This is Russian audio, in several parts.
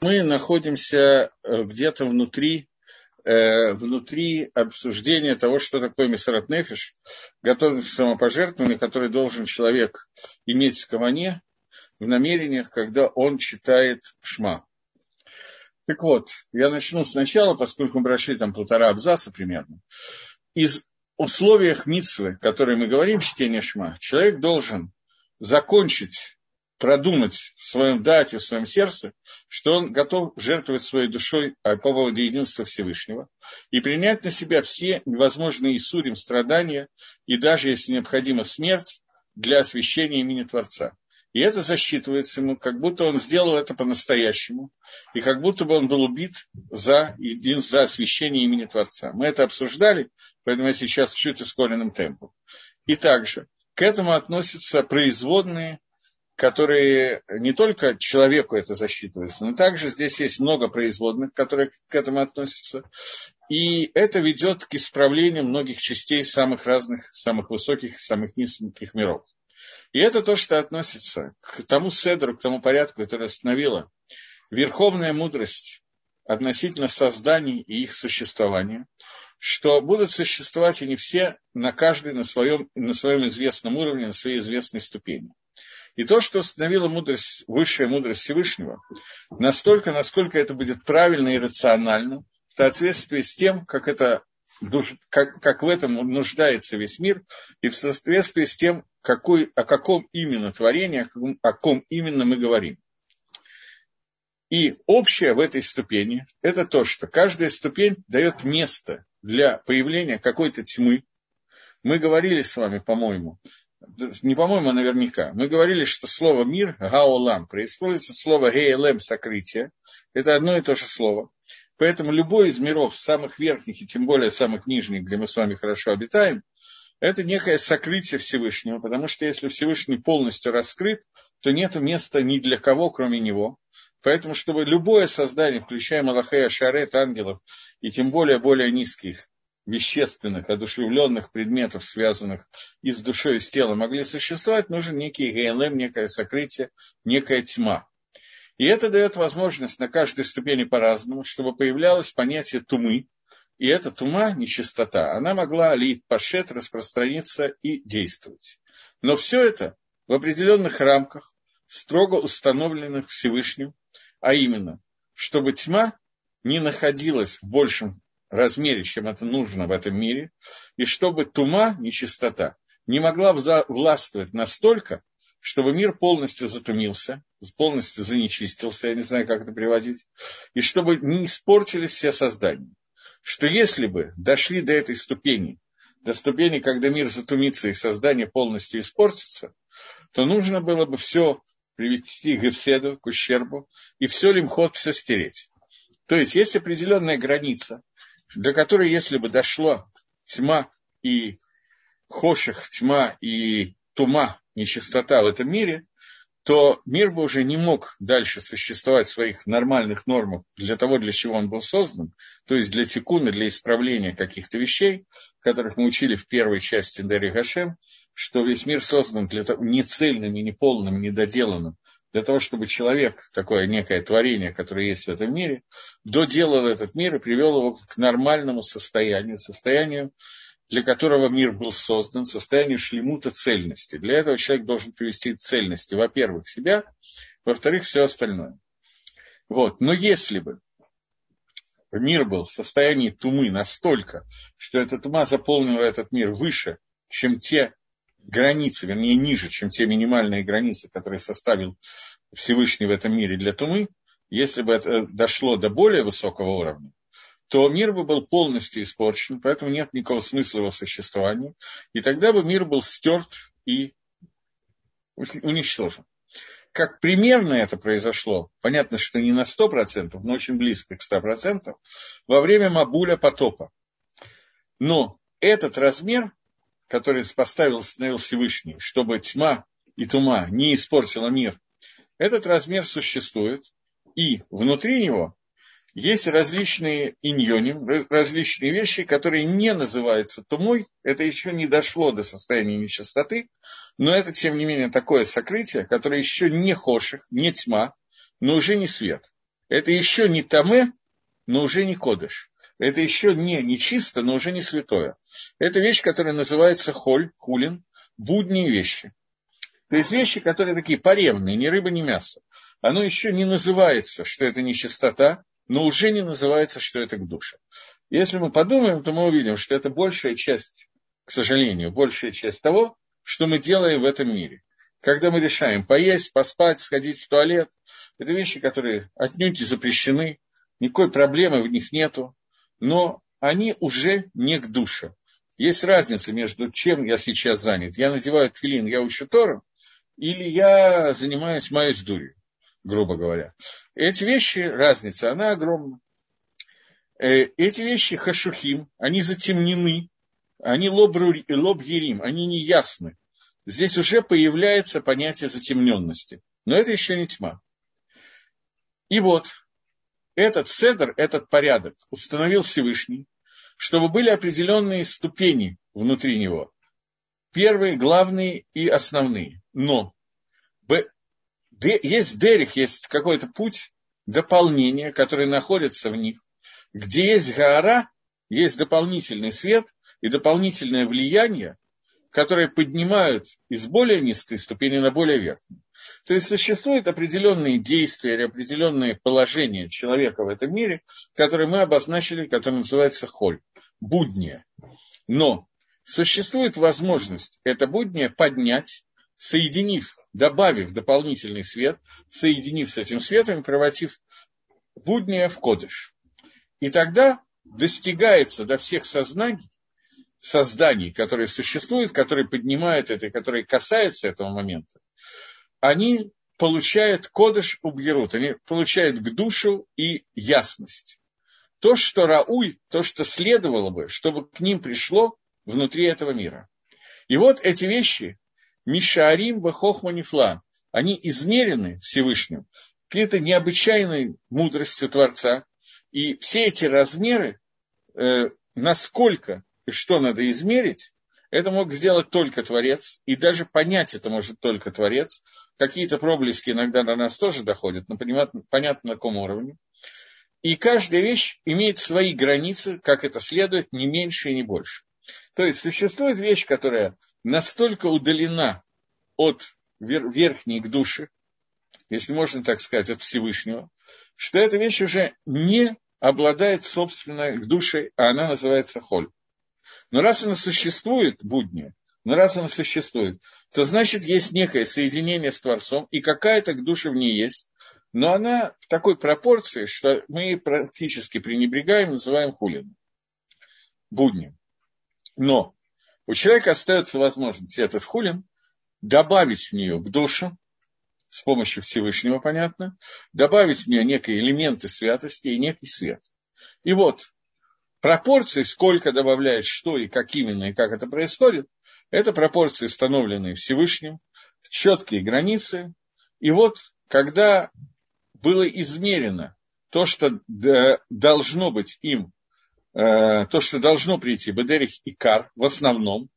Мы находимся э, где-то внутри, э, внутри обсуждения того, что такое Месарат Нефиш, готовность к самопожертвованию, который должен человек иметь в каване, в намерениях, когда он читает шма. Так вот, я начну сначала, поскольку мы прошли там полтора абзаца примерно. Из условиях митсвы, которые мы говорим, чтение шма, человек должен закончить продумать в своем дате, в своем сердце, что он готов жертвовать своей душой по поводу единства Всевышнего и принять на себя все невозможные Исурим страдания и даже, если необходима смерть, для освящения имени Творца. И это засчитывается ему, как будто он сделал это по-настоящему, и как будто бы он был убит за, за освящение имени Творца. Мы это обсуждали, поэтому я сейчас чуть ускоренным темпом. И также к этому относятся производные которые не только человеку это засчитывается, но также здесь есть много производных, которые к этому относятся. И это ведет к исправлению многих частей самых разных, самых высоких, самых низких миров. И это то, что относится к тому седру, к тому порядку, который остановила верховная мудрость относительно созданий и их существования, что будут существовать они все на каждый на своем, на своем известном уровне, на своей известной ступени. И то, что установила мудрость, высшая мудрость Всевышнего, настолько, насколько это будет правильно и рационально, в соответствии с тем, как, это, как, как в этом нуждается весь мир, и в соответствии с тем, какой, о каком именно творении, о каком, о ком именно мы говорим. И общее в этой ступени – это то, что каждая ступень дает место для появления какой-то тьмы. Мы говорили с вами, по-моему, не по-моему, а наверняка, мы говорили, что слово мир, гаолам, происходит от слова гейлем, сокрытие. Это одно и то же слово. Поэтому любой из миров, самых верхних и тем более самых нижних, где мы с вами хорошо обитаем, это некое сокрытие Всевышнего, потому что если Всевышний полностью раскрыт, то нет места ни для кого, кроме него. Поэтому, чтобы любое создание, включая Малахея, Шарет, ангелов, и тем более более низких, вещественных, одушевленных предметов, связанных и с душой, и с телом, могли существовать, нужен некий ГЛМ, некое сокрытие, некая тьма. И это дает возможность на каждой ступени по-разному, чтобы появлялось понятие тумы. И эта тума, нечистота, она могла лить пашет, распространиться и действовать. Но все это в определенных рамках, строго установленных Всевышним, а именно, чтобы тьма не находилась в большем размере, чем это нужно в этом мире, и чтобы тума, нечистота, не могла властвовать настолько, чтобы мир полностью затумился, полностью занечистился, я не знаю, как это приводить, и чтобы не испортились все создания. Что если бы дошли до этой ступени, до ступени, когда мир затумится и создание полностью испортится, то нужно было бы все привести к гефседу, к ущербу, и все лимхот, все стереть. То есть есть определенная граница, до которой, если бы дошло тьма и хоших, тьма и тума, нечистота в этом мире, то мир бы уже не мог дальше существовать в своих нормальных нормах для того, для чего он был создан, то есть для тикуна, для исправления каких-то вещей, которых мы учили в первой части Дарьи Гашем, что весь мир создан для того, не цельным, не полным, не доделанным, для того, чтобы человек, такое некое творение, которое есть в этом мире, доделал этот мир и привел его к нормальному состоянию, состоянию, для которого мир был создан, состоянию шлемута цельности. Для этого человек должен привести цельности, во-первых, себя, во-вторых, все остальное. Вот. Но если бы мир был в состоянии тумы настолько, что эта тума заполнила этот мир выше, чем те границы, вернее, ниже, чем те минимальные границы, которые составил Всевышний в этом мире для Тумы, если бы это дошло до более высокого уровня, то мир бы был полностью испорчен, поэтому нет никакого смысла его существования, и тогда бы мир был стерт и уничтожен. Как примерно это произошло, понятно, что не на 100%, но очень близко к 100%, во время Мабуля потопа. Но этот размер который поставил, установил Всевышний, чтобы тьма и тума не испортила мир, этот размер существует, и внутри него есть различные иньоним, различные вещи, которые не называются тумой, это еще не дошло до состояния нечистоты, но это, тем не менее, такое сокрытие, которое еще не хоших, не тьма, но уже не свет. Это еще не таме, но уже не кодыш. Это еще не, не чисто, но уже не святое. Это вещь, которая называется холь, хулин, будние вещи. То есть вещи, которые такие поревные, ни рыба, ни мясо. Оно еще не называется, что это не чистота, но уже не называется, что это к душе. Если мы подумаем, то мы увидим, что это большая часть, к сожалению, большая часть того, что мы делаем в этом мире. Когда мы решаем поесть, поспать, сходить в туалет, это вещи, которые отнюдь и запрещены, никакой проблемы в них нету, но они уже не к душе. Есть разница между чем я сейчас занят. Я надеваю твилин, я учу Тору, или я занимаюсь моей дурью, грубо говоря. Эти вещи, разница, она огромна. Э, эти вещи хашухим, они затемнены, они лоб, лоб ерим, они неясны. Здесь уже появляется понятие затемненности. Но это еще не тьма. И вот, этот седр, этот порядок установил Всевышний, чтобы были определенные ступени внутри него. Первые, главные и основные. Но есть дерих, есть какой-то путь дополнения, который находится в них, где есть гора, есть дополнительный свет и дополнительное влияние, которые поднимают из более низкой ступени на более верхнюю. То есть существуют определенные действия или определенные положения человека в этом мире, которые мы обозначили, которые называются холь, будние. Но существует возможность это буднее поднять, соединив, добавив дополнительный свет, соединив с этим светом, превратив буднее в кодыш. И тогда достигается до всех сознаний, созданий, которые существуют, которые поднимают это, которые касаются этого момента, они получают кодыш убьерут, они получают к душу и ясность. То, что рауй, то, что следовало бы, чтобы к ним пришло внутри этого мира. И вот эти вещи, Мишарим Бахохманифла, они измерены Всевышним какой-то необычайной мудростью Творца. И все эти размеры, э, насколько и что надо измерить, это мог сделать только Творец, и даже понять это может только Творец. Какие-то проблески иногда до нас тоже доходят, но понятно, понятно на каком уровне. И каждая вещь имеет свои границы, как это следует, не меньше и не больше. То есть существует вещь, которая настолько удалена от верхней к душе, если можно так сказать, от Всевышнего, что эта вещь уже не обладает собственной к душе, а она называется холь. Но раз она существует, будни, но раз она существует, то значит есть некое соединение с Творцом, и какая-то к душе в ней есть, но она в такой пропорции, что мы практически пренебрегаем, называем хулином, будним. Но у человека остается возможность этот хулин добавить в нее к душу, с помощью Всевышнего, понятно, добавить в нее некие элементы святости и некий свет. И вот пропорции, сколько добавляешь что и как именно, и как это происходит, это пропорции, установленные Всевышним, четкие границы. И вот, когда было измерено то, что должно быть им, э, то, что должно прийти Бедерих и Кар в основном,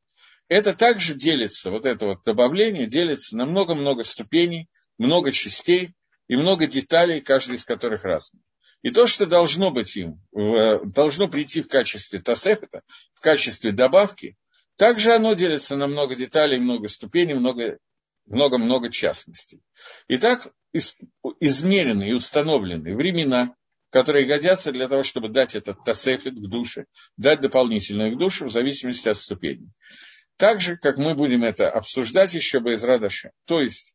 это также делится, вот это вот добавление делится на много-много ступеней, много частей и много деталей, каждая из которых разная. И то, что должно быть им, должно прийти в качестве тасефета, в качестве добавки, также оно делится на много деталей, много ступеней, много много-много частностей. Итак, измерены и установлены времена, которые годятся для того, чтобы дать этот тасефет к душе, дать дополнительное к душе в зависимости от ступеней. Так же, как мы будем это обсуждать еще без радоша. То есть,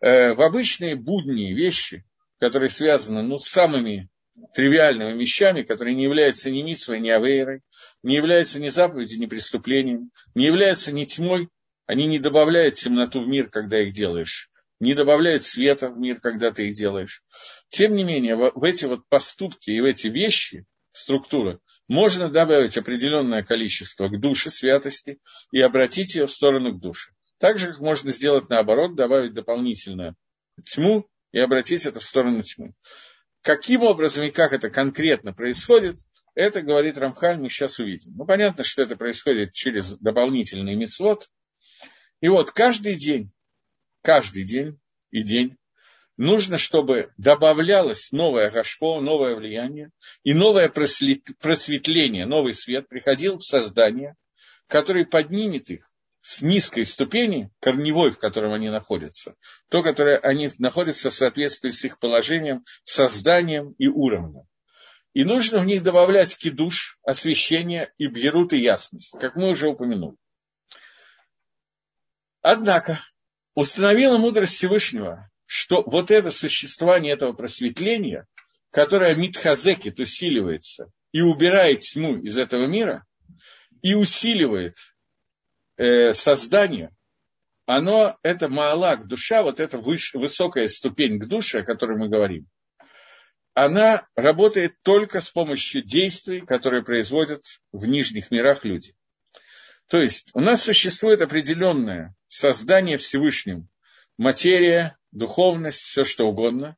э, в обычные будние вещи, которые связаны ну, с самыми тривиальными вещами, которые не являются ни митсвой, ни авейрой, не являются ни заповедью, ни преступлением, не являются ни тьмой, они не добавляют темноту в мир, когда их делаешь, не добавляют света в мир, когда ты их делаешь. Тем не менее, в эти вот поступки и в эти вещи, структуры, можно добавить определенное количество к душе святости и обратить ее в сторону к душе. Так же, как можно сделать наоборот, добавить дополнительную тьму и обратить это в сторону тьмы. Каким образом и как это конкретно происходит, это, говорит Рамхаль, мы сейчас увидим. Ну, понятно, что это происходит через дополнительный мицвод. И вот каждый день, каждый день и день нужно, чтобы добавлялось новое гашко, новое влияние и новое просветление, новый свет приходил в создание, который поднимет их с низкой ступени, корневой, в котором они находятся, то, которое они находятся в соответствии с их положением, созданием и уровнем. И нужно в них добавлять кидуш, освещение и бьерут и ясность, как мы уже упомянули. Однако, установила мудрость Всевышнего, что вот это существование этого просветления, которое митхазекит усиливается и убирает тьму из этого мира, и усиливает э, создание, оно, это маалак, душа, вот эта выш, высокая ступень к душе, о которой мы говорим, она работает только с помощью действий, которые производят в нижних мирах люди. То есть у нас существует определенное создание Всевышним, материя, духовность, все что угодно,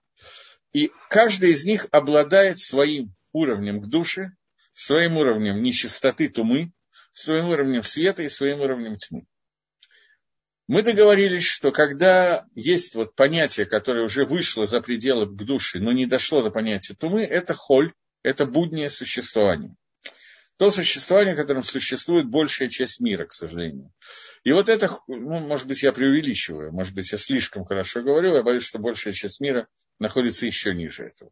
и каждый из них обладает своим уровнем к душе, своим уровнем нечистоты тумы, своим уровнем света и своим уровнем тьмы. Мы договорились, что когда есть вот понятие, которое уже вышло за пределы к душе, но не дошло до понятия тумы, это холь, это буднее существование. То существование, в котором существует большая часть мира, к сожалению. И вот это, ну, может быть, я преувеличиваю, может быть, я слишком хорошо говорю, я боюсь, что большая часть мира находится еще ниже этого.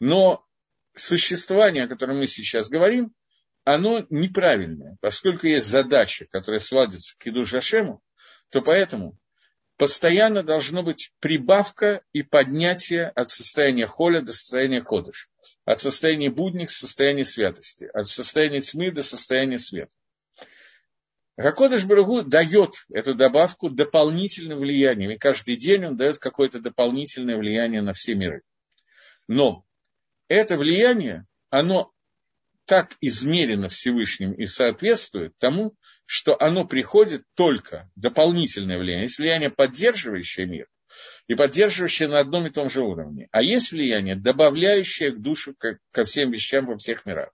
Но существование, о котором мы сейчас говорим, оно неправильное, поскольку есть задача, которая сводится к Киду Жашему, то поэтому постоянно должно быть прибавка и поднятие от состояния холя до состояния кодыш, от состояния будних к состоянию святости, от состояния тьмы до состояния света. Гакодыш Барагу дает эту добавку дополнительным влиянием, и каждый день он дает какое-то дополнительное влияние на все миры. Но это влияние, оно так измерено Всевышним и соответствует тому, что оно приходит только дополнительное влияние. Есть влияние, поддерживающее мир, и поддерживающее на одном и том же уровне. А есть влияние, добавляющее к душе ко всем вещам во всех мирах.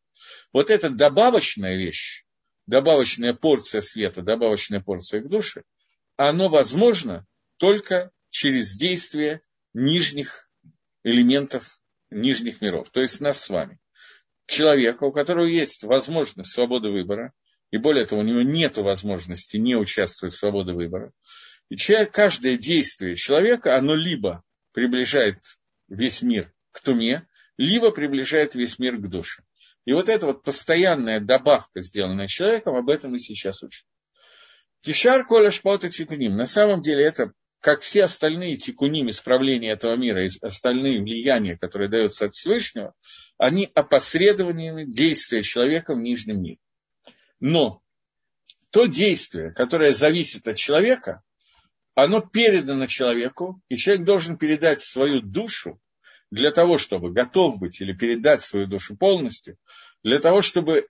Вот эта добавочная вещь, добавочная порция света, добавочная порция к душе, оно возможно только через действие нижних элементов нижних миров, то есть нас с вами человека, у которого есть возможность свободы выбора, и более того, у него нет возможности не участвовать в свободе выбора. И человек, каждое действие человека, оно либо приближает весь мир к туме, либо приближает весь мир к душе. И вот эта вот постоянная добавка, сделанная человеком, об этом мы сейчас учим. Кишар коля шпота тикуним. На самом деле это как все остальные тикуним исправления этого мира, и остальные влияния, которые даются от Всевышнего, они опосредованиями действия человека в нижнем мире. Но то действие, которое зависит от человека, оно передано человеку, и человек должен передать свою душу для того, чтобы готов быть или передать свою душу полностью, для того, чтобы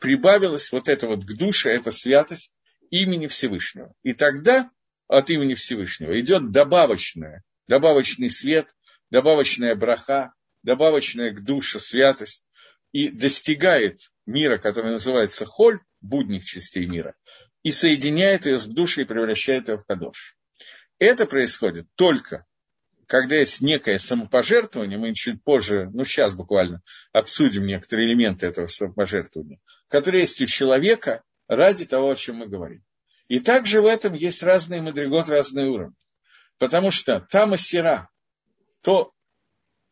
прибавилась вот эта вот к душе, эта святость имени Всевышнего. И тогда от имени Всевышнего. Идет добавочное, добавочный свет, добавочная браха, добавочная к душе святость и достигает мира, который называется холь, будних частей мира, и соединяет ее с душей и превращает ее в кадош. Это происходит только когда есть некое самопожертвование, мы чуть позже, ну сейчас буквально, обсудим некоторые элементы этого самопожертвования, которые есть у человека ради того, о чем мы говорим. И также в этом есть разные мадригот, разные уровни. Потому что там сера, то,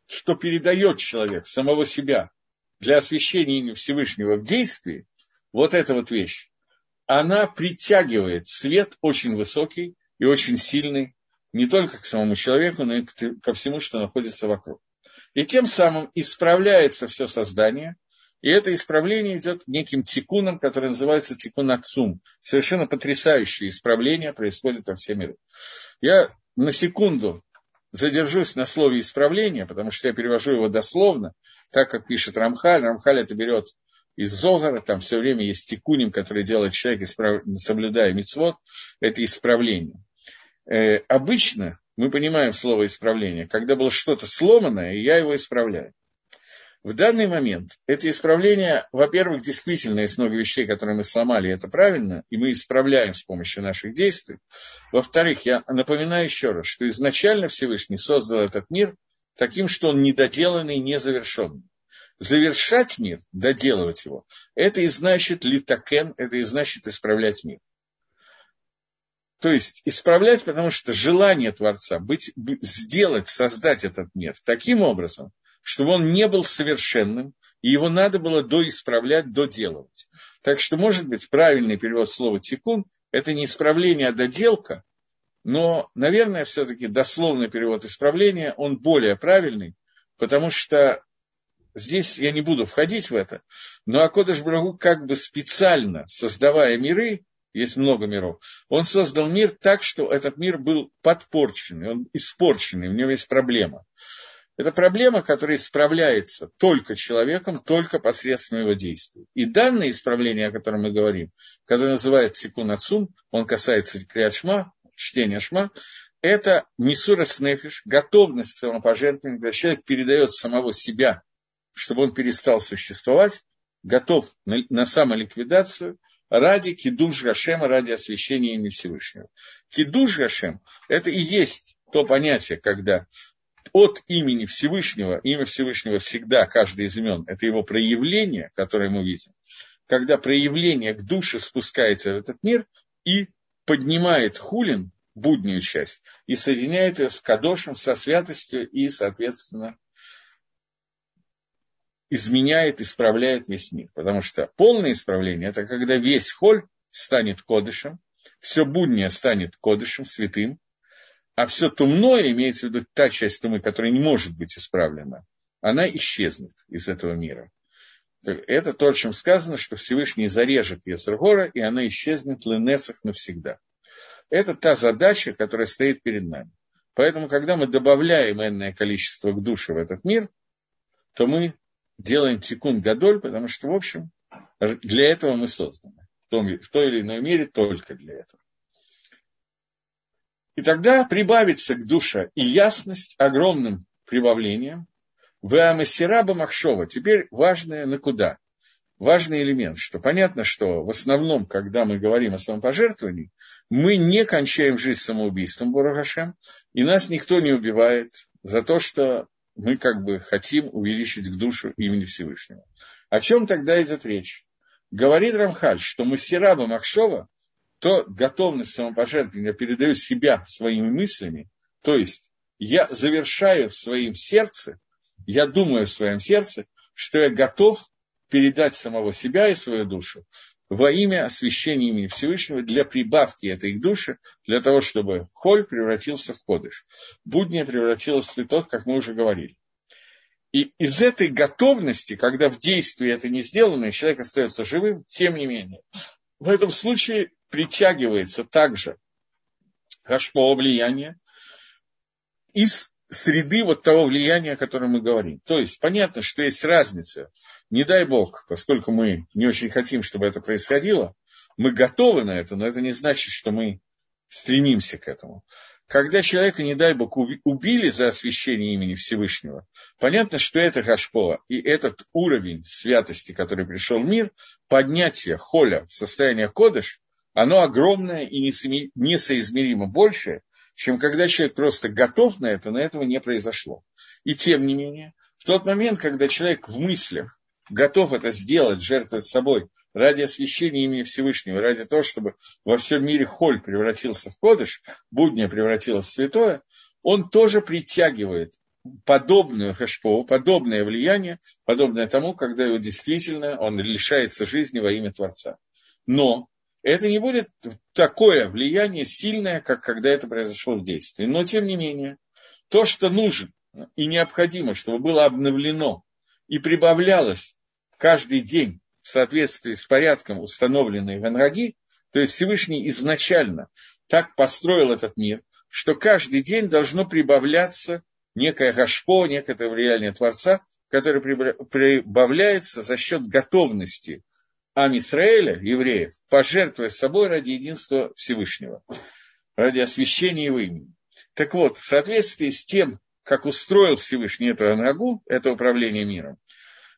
что передает человек самого себя для освящения Всевышнего в действии, вот эта вот вещь, она притягивает свет очень высокий и очень сильный не только к самому человеку, но и ко всему, что находится вокруг. И тем самым исправляется все создание – и это исправление идет неким тикуном, который называется тикун аксум. Совершенно потрясающее исправление происходит во всем мире. Я на секунду задержусь на слове исправление, потому что я перевожу его дословно, так как пишет Рамхаль. Рамхаль это берет из Зогара, там все время есть тикуним, который делает человек, исправ... соблюдая мицвод, это исправление. Э, обычно мы понимаем слово исправление, когда было что-то сломанное, и я его исправляю. В данный момент эти исправления, во-первых, действительно есть много вещей, которые мы сломали, это правильно, и мы исправляем с помощью наших действий. Во-вторых, я напоминаю еще раз, что изначально Всевышний создал этот мир таким, что он недоделанный, незавершенный. Завершать мир, доделывать его, это и значит литакен, это и значит исправлять мир. То есть исправлять, потому что желание Творца быть, сделать, создать этот мир таким образом, чтобы он не был совершенным, и его надо было доисправлять, доделывать. Так что, может быть, правильный перевод слова «тикун» – это не исправление, а доделка, но, наверное, все-таки дословный перевод исправления, он более правильный, потому что здесь я не буду входить в это, но Акодыш Брагу как бы специально, создавая миры, есть много миров, он создал мир так, что этот мир был подпорченный, он испорченный, у него есть проблема. Это проблема, которая исправляется только человеком, только посредством его действий. И данное исправление, о котором мы говорим, которое называется Тикун Ацум, он касается Криашма, чтения Шма, это Мисура Снефиш, готовность к самопожертвованию, когда человек передает самого себя, чтобы он перестал существовать, готов на, на самоликвидацию ради кидуш Гашема, ради освящения имени Всевышнего. Кидуш Гашем – это и есть то понятие, когда от имени Всевышнего, имя Всевышнего всегда, каждый из имен, это его проявление, которое мы видим, когда проявление к душе спускается в этот мир и поднимает хулин, буднюю часть, и соединяет ее с кадошем, со святостью и, соответственно, изменяет, исправляет весь мир. Потому что полное исправление – это когда весь холь станет кодышем, все буднее станет кодышем, святым, а все тумное, имеется в виду та часть тумы, которая не может быть исправлена, она исчезнет из этого мира. Это то, о чем сказано, что Всевышний зарежет Есергора, и она исчезнет в Ленесах навсегда. Это та задача, которая стоит перед нами. Поэтому, когда мы добавляем энное количество к душе в этот мир, то мы делаем тикун гадоль, потому что, в общем, для этого мы созданы. В, том, в той или иной мере только для этого. И тогда прибавится к душе и ясность огромным прибавлением. В Амасираба Махшова. Теперь важное на куда. Важный элемент, что понятно, что в основном, когда мы говорим о самопожертвовании, мы не кончаем жизнь самоубийством, Бурагашем, и нас никто не убивает за то, что мы как бы хотим увеличить к душу имени Всевышнего. О чем тогда идет речь? Говорит Рамхаль, что мы Сираба Махшова то готовность самопожертвования, передаю себя своими мыслями, то есть я завершаю в своем сердце, я думаю в своем сердце, что я готов передать самого себя и свою душу во имя освящения имени Всевышнего для прибавки этой души, для того, чтобы холь превратился в кодыш. Будня превратилась в цветок, как мы уже говорили. И из этой готовности, когда в действии это не сделано, и человек остается живым, тем не менее, в этом случае притягивается также хашпо влияние из среды вот того влияния, о котором мы говорим. То есть понятно, что есть разница. Не дай бог, поскольку мы не очень хотим, чтобы это происходило, мы готовы на это, но это не значит, что мы стремимся к этому. Когда человека, не дай бог, убили за освящение имени Всевышнего, понятно, что это Гашпова и этот уровень святости, который пришел в мир, поднятие холя в состояние кодыш, оно огромное и несоизмеримо большее, чем когда человек просто готов на это, но этого не произошло. И тем не менее, в тот момент, когда человек в мыслях готов это сделать, жертвовать собой, ради освящения имени Всевышнего, ради того, чтобы во всем мире холь превратился в кодыш, будня превратилась в святое, он тоже притягивает подобную хэшпову, подобное влияние, подобное тому, когда его действительно он лишается жизни во имя Творца. Но это не будет такое влияние сильное, как когда это произошло в действии. Но, тем не менее, то, что нужно и необходимо, чтобы было обновлено и прибавлялось каждый день в соответствии с порядком, установленный в Анраги, то есть Всевышний изначально так построил этот мир, что каждый день должно прибавляться некое гашпо, некое влияние Творца, которое прибавляется за счет готовности Амисраэля, евреев, пожертвуя собой ради единства Всевышнего, ради освящения его имени. Так вот, в соответствии с тем, как устроил Всевышний эту Анрагу, это управление миром,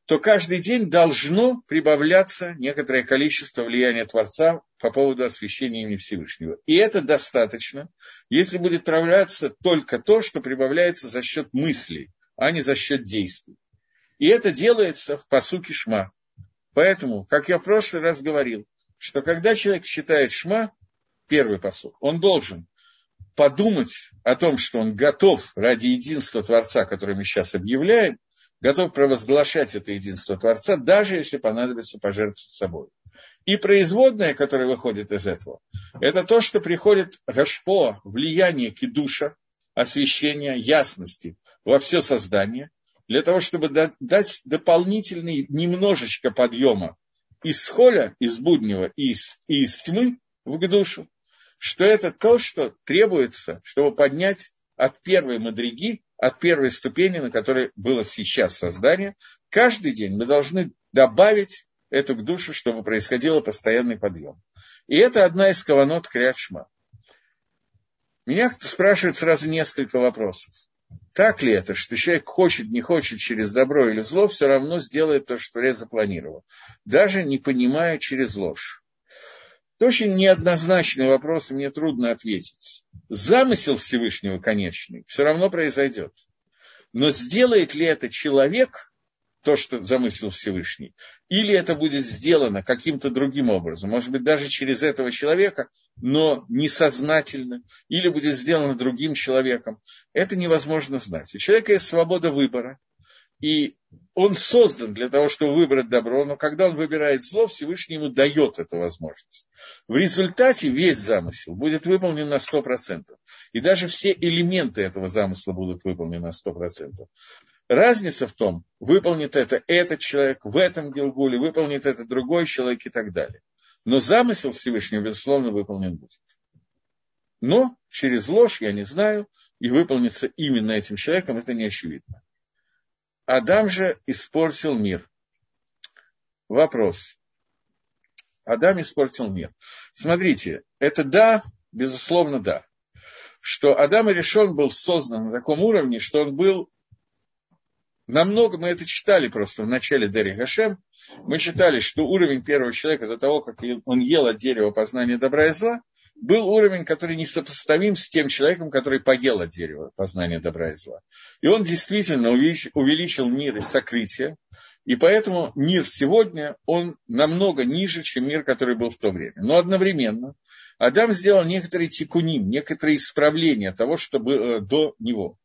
то каждый день должно прибавляться некоторое количество влияния Творца по поводу освящения имени Всевышнего. И это достаточно, если будет прибавляться только то, что прибавляется за счет мыслей, а не за счет действий. И это делается в посуке Шма. Поэтому, как я в прошлый раз говорил, что когда человек считает Шма, первый посук, он должен подумать о том, что он готов ради единства Творца, который мы сейчас объявляем, готов провозглашать это единство Творца, даже если понадобится пожертвовать собой. И производное, которое выходит из этого, это то, что приходит гашпо, влияние кидуша, освещения, ясности во все создание, для того, чтобы дать дополнительный немножечко подъема из холя, из буднего и из, и из тьмы в душу, что это то, что требуется, чтобы поднять от первой мадриги от первой ступени, на которой было сейчас создание, каждый день мы должны добавить эту к душе, чтобы происходил постоянный подъем. И это одна из каванот Криадшма. Меня спрашивают сразу несколько вопросов. Так ли это, что человек хочет, не хочет через добро или зло, все равно сделает то, что Творец запланировал, даже не понимая через ложь? Это очень неоднозначный вопрос, и мне трудно ответить. Замысел Всевышнего конечный все равно произойдет. Но сделает ли это человек, то, что замыслил Всевышний, или это будет сделано каким-то другим образом, может быть, даже через этого человека, но несознательно, или будет сделано другим человеком, это невозможно знать. У человека есть свобода выбора, и он создан для того, чтобы выбрать добро, но когда он выбирает зло, Всевышний ему дает эту возможность. В результате весь замысел будет выполнен на 100%. И даже все элементы этого замысла будут выполнены на 100%. Разница в том, выполнит это этот человек в этом Гилгуле, выполнит это другой человек и так далее. Но замысел Всевышнего, безусловно, выполнен будет. Но через ложь, я не знаю, и выполнится именно этим человеком, это не очевидно. Адам же испортил мир. Вопрос. Адам испортил мир. Смотрите, это да, безусловно, да. Что Адам и решен был создан на таком уровне, что он был намного, мы это читали просто в начале Дери Гашем, мы читали, что уровень первого человека до того, как он ел от дерева познания добра и зла, был уровень, который несопоставим с тем человеком, который поел от дерева познания добра и зла. И он действительно увеличил мир и сокрытие, и поэтому мир сегодня, он намного ниже, чем мир, который был в то время. Но одновременно Адам сделал некоторые тикуним, некоторые исправления того, что было до него.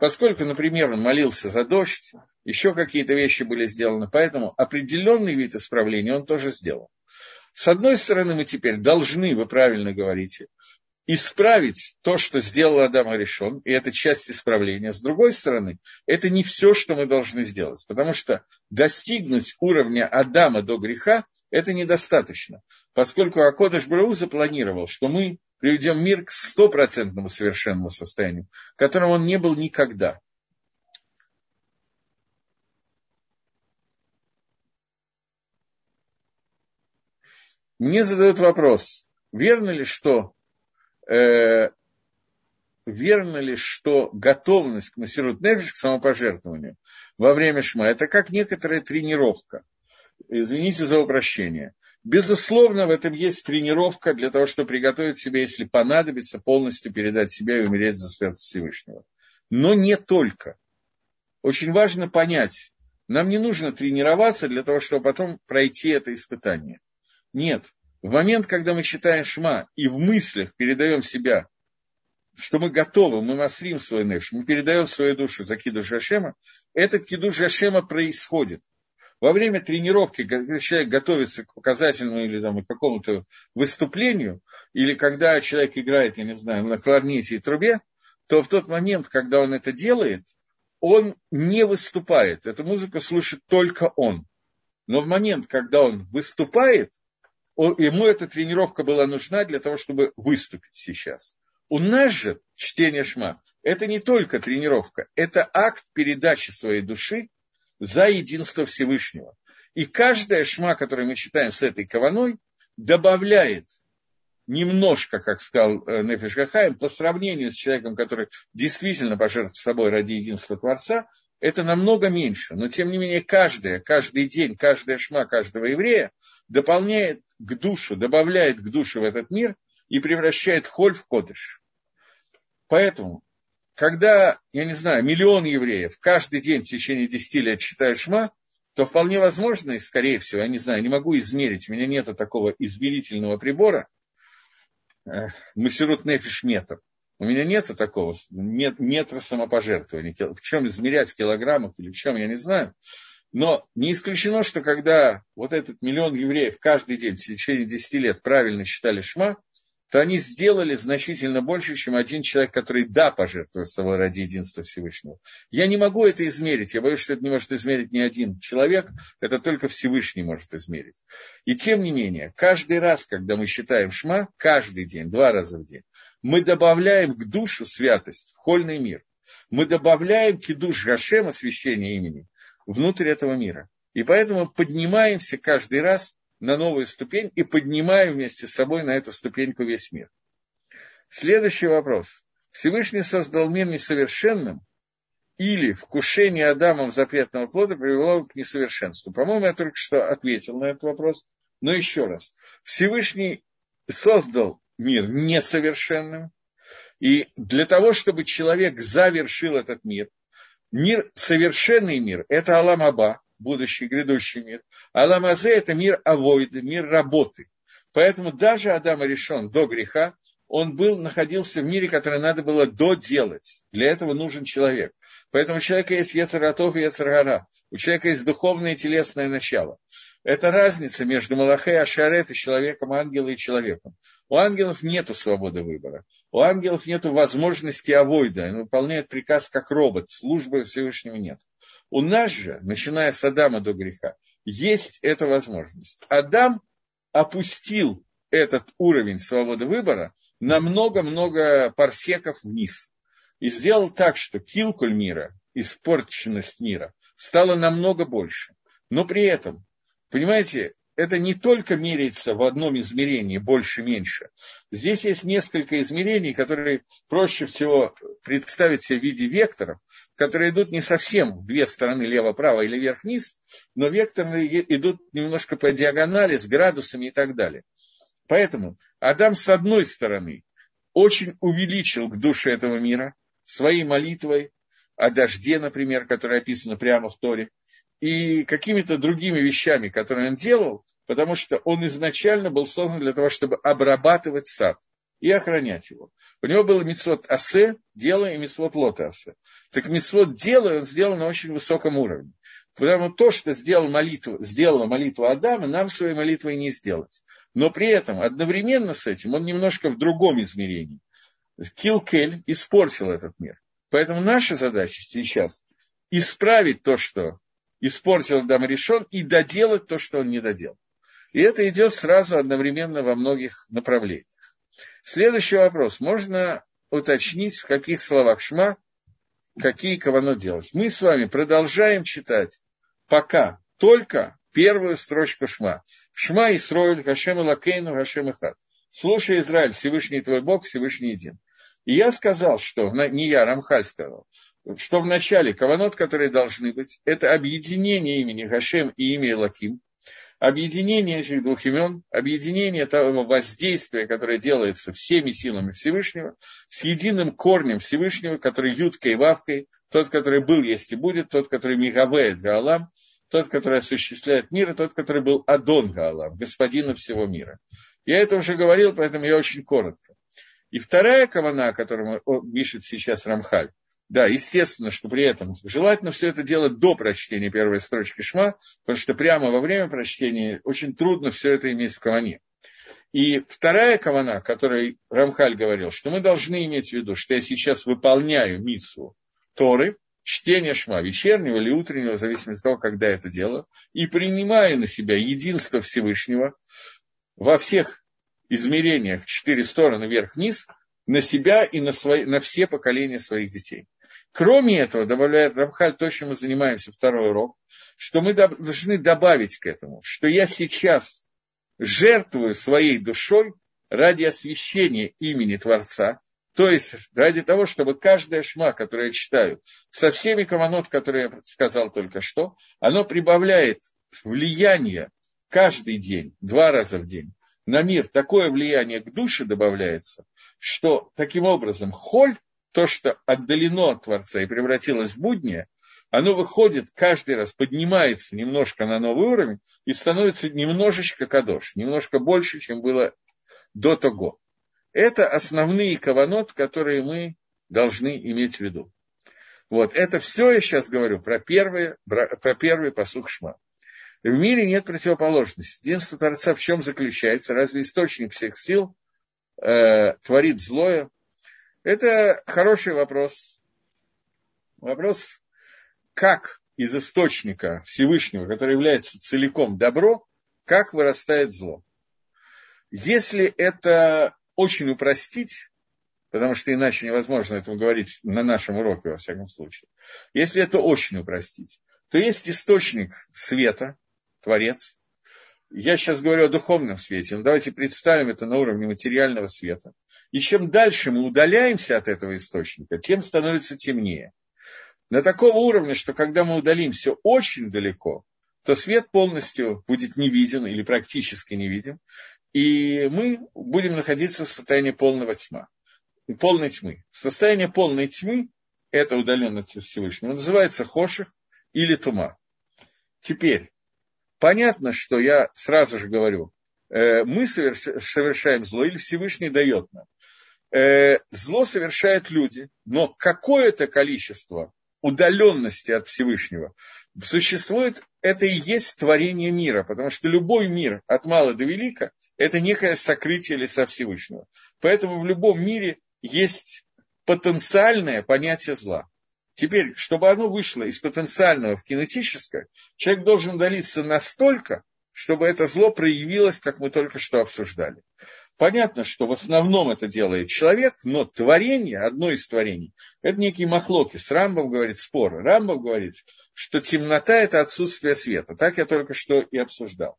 Поскольку, например, он молился за дождь, еще какие-то вещи были сделаны, поэтому определенный вид исправления он тоже сделал. С одной стороны, мы теперь должны, вы правильно говорите, исправить то, что сделал Адам решен, и это часть исправления. С другой стороны, это не все, что мы должны сделать, потому что достигнуть уровня Адама до греха – это недостаточно, поскольку Акодыш Брау запланировал, что мы приведем мир к стопроцентному совершенному состоянию, которым он не был никогда. Мне задают вопрос, верно ли, что э, верно ли, что готовность к Масирут Нефиш, к самопожертвованию во время Шма, это как некоторая тренировка. Извините за упрощение. Безусловно, в этом есть тренировка для того, чтобы приготовить себя, если понадобится, полностью передать себя и умереть за свет Всевышнего. Но не только. Очень важно понять, нам не нужно тренироваться для того, чтобы потом пройти это испытание – нет. В момент, когда мы читаем Шма и в мыслях передаем себя, что мы готовы, мы масрим свой нефш, мы передаем свою душу за кидуш Жашема, этот кидуш Жашема происходит. Во время тренировки, когда человек готовится к показательному или там, к какому-то выступлению, или когда человек играет, я не знаю, на кларнете и трубе, то в тот момент, когда он это делает, он не выступает. Эту музыку слышит только он. Но в момент, когда он выступает, ему эта тренировка была нужна для того, чтобы выступить сейчас. У нас же чтение шма – это не только тренировка, это акт передачи своей души за единство Всевышнего. И каждая шма, которую мы читаем с этой каваной, добавляет немножко, как сказал э, Нефиш Гахаем, по сравнению с человеком, который действительно пожертвовал собой ради единства Творца, это намного меньше, но тем не менее каждая, каждый день, каждая шма каждого еврея дополняет к душу, добавляет к душе в этот мир и превращает холь в кодыш. Поэтому, когда, я не знаю, миллион евреев каждый день в течение 10 лет читают шма, то вполне возможно, и скорее всего, я не знаю, не могу измерить, у меня нет такого измерительного прибора, э, Масерут Нефиш метр. У меня нет такого, нет метра самопожертвования. В чем измерять в килограммах или в чем, я не знаю. Но не исключено, что когда вот этот миллион евреев каждый день в течение 10 лет правильно читали Шма, то они сделали значительно больше, чем один человек, который да, пожертвовал собой ради единства Всевышнего. Я не могу это измерить, я боюсь, что это не может измерить ни один человек, это только Всевышний может измерить. И тем не менее, каждый раз, когда мы считаем шма, каждый день, два раза в день, мы добавляем к душу святость в хольный мир. Мы добавляем к душ Гашем, освящение имени, внутрь этого мира. И поэтому поднимаемся каждый раз на новую ступень и поднимаем вместе с собой на эту ступеньку весь мир. Следующий вопрос. Всевышний создал мир несовершенным или вкушение Адамом запретного плода привело к несовершенству? По-моему, я только что ответил на этот вопрос. Но еще раз. Всевышний создал мир несовершенным, и для того, чтобы человек завершил этот мир, мир, совершенный мир, это Алам Аба, будущий, грядущий мир. А Ламазе – это мир авойды, мир работы. Поэтому даже Адам решен до греха, он был, находился в мире, который надо было доделать. Для этого нужен человек. Поэтому у человека есть Ецаратов и Ецаргара. У человека есть духовное и телесное начало. Это разница между Малахей Ашарет и человеком, ангелом и человеком. У ангелов нет свободы выбора. У ангелов нет возможности авойда. Они выполняют приказ как робот. Службы Всевышнего нет. У нас же, начиная с Адама до греха, есть эта возможность. Адам опустил этот уровень свободы выбора на много-много парсеков вниз. И сделал так, что килкуль мира, испорченность мира, стала намного больше. Но при этом, понимаете, это не только меряется в одном измерении, больше-меньше. Здесь есть несколько измерений, которые проще всего представить себе в виде векторов, которые идут не совсем две стороны, лево-право или вверх-вниз, но векторы идут немножко по диагонали, с градусами и так далее. Поэтому Адам с одной стороны очень увеличил к душе этого мира своей молитвой о дожде, например, которая описана прямо в Торе, и какими-то другими вещами, которые он делал, потому что он изначально был создан для того, чтобы обрабатывать сад и охранять его. У него было мецвод асе, дело и мецвод лота асе. Так мецвод дело он сделал на очень высоком уровне. Потому то, что сделал молитву, сделала молитва Адама, нам своей молитвой не сделать. Но при этом одновременно с этим он немножко в другом измерении. Килкель испортил этот мир. Поэтому наша задача сейчас исправить то, что испортил Адам решен, и доделать то, что он не доделал. И это идет сразу одновременно во многих направлениях. Следующий вопрос. Можно уточнить, в каких словах шма, какие кавано делать. Мы с вами продолжаем читать пока только первую строчку шма. Шма Исроиль, Хашем Лакейну, Хашем Ихат. Слушай, Израиль, Всевышний твой Бог, Всевышний един. И я сказал, что, не я, Рамхаль сказал, что в начале каванот, которые должны быть, это объединение имени Хашем и имя Лаким, объединение этих двух имен, объединение того воздействия, которое делается всеми силами Всевышнего, с единым корнем Всевышнего, который юткой и вавкой, тот, который был, есть и будет, тот, который мигавеет Гаалам, тот, который осуществляет мир, и тот, который был Адон Гаалам, господином всего мира. Я это уже говорил, поэтому я очень коротко. И вторая кавана, о которой пишет сейчас Рамхаль, да, естественно, что при этом желательно все это делать до прочтения первой строчки Шма, потому что прямо во время прочтения очень трудно все это иметь в каване. И вторая кавана, о которой Рамхаль говорил, что мы должны иметь в виду, что я сейчас выполняю миссу Торы, чтение Шма, вечернего или утреннего, в зависимости от того, когда это делаю, и принимаю на себя единство Всевышнего во всех измерениях, четыре стороны, вверх-вниз, на себя и на, свои, на все поколения своих детей. Кроме этого, добавляет Рамхаль то, чем мы занимаемся второй урок, что мы должны добавить к этому, что я сейчас жертвую своей душой ради освящения имени Творца, То есть ради того, чтобы каждая шма, которую я читаю, со всеми команот, которые я сказал только что, оно прибавляет влияние каждый день, два раза в день на мир, такое влияние к душе добавляется, что таким образом холь, то, что отдалено от Творца и превратилось в буднее, оно выходит каждый раз, поднимается немножко на новый уровень и становится немножечко кадош, немножко больше, чем было до того. Это основные каванот, которые мы должны иметь в виду. Вот, это все я сейчас говорю про первый, про первый посух Шма. В мире нет противоположности. Единство Творца в чем заключается? Разве источник всех сил э, творит злое? Это хороший вопрос. Вопрос, как из источника Всевышнего, который является целиком добро, как вырастает зло. Если это очень упростить, потому что иначе невозможно этому говорить на нашем уроке, во всяком случае. Если это очень упростить, то есть источник света, Творец. Я сейчас говорю о духовном свете, но давайте представим это на уровне материального света. И чем дальше мы удаляемся от этого источника, тем становится темнее. На такого уровня, что когда мы удалимся очень далеко, то свет полностью будет не виден или практически не виден, и мы будем находиться в состоянии полного тьма, полной тьмы. Состояние полной тьмы – это удаленность Всевышнего, называется хоших или тума. Теперь, понятно, что я сразу же говорю, э, мы совершаем зло или Всевышний дает нам. Э, зло совершают люди, но какое-то количество удаленности от Всевышнего существует, это и есть творение мира, потому что любой мир от мала до велика это некое сокрытие лица Всевышнего. Поэтому в любом мире есть потенциальное понятие зла. Теперь, чтобы оно вышло из потенциального в кинетическое, человек должен удалиться настолько, чтобы это зло проявилось, как мы только что обсуждали. Понятно, что в основном это делает человек, но творение, одно из творений, это некий махлокис. Рамбов говорит спор. Рамбов говорит, что темнота – это отсутствие света. Так я только что и обсуждал.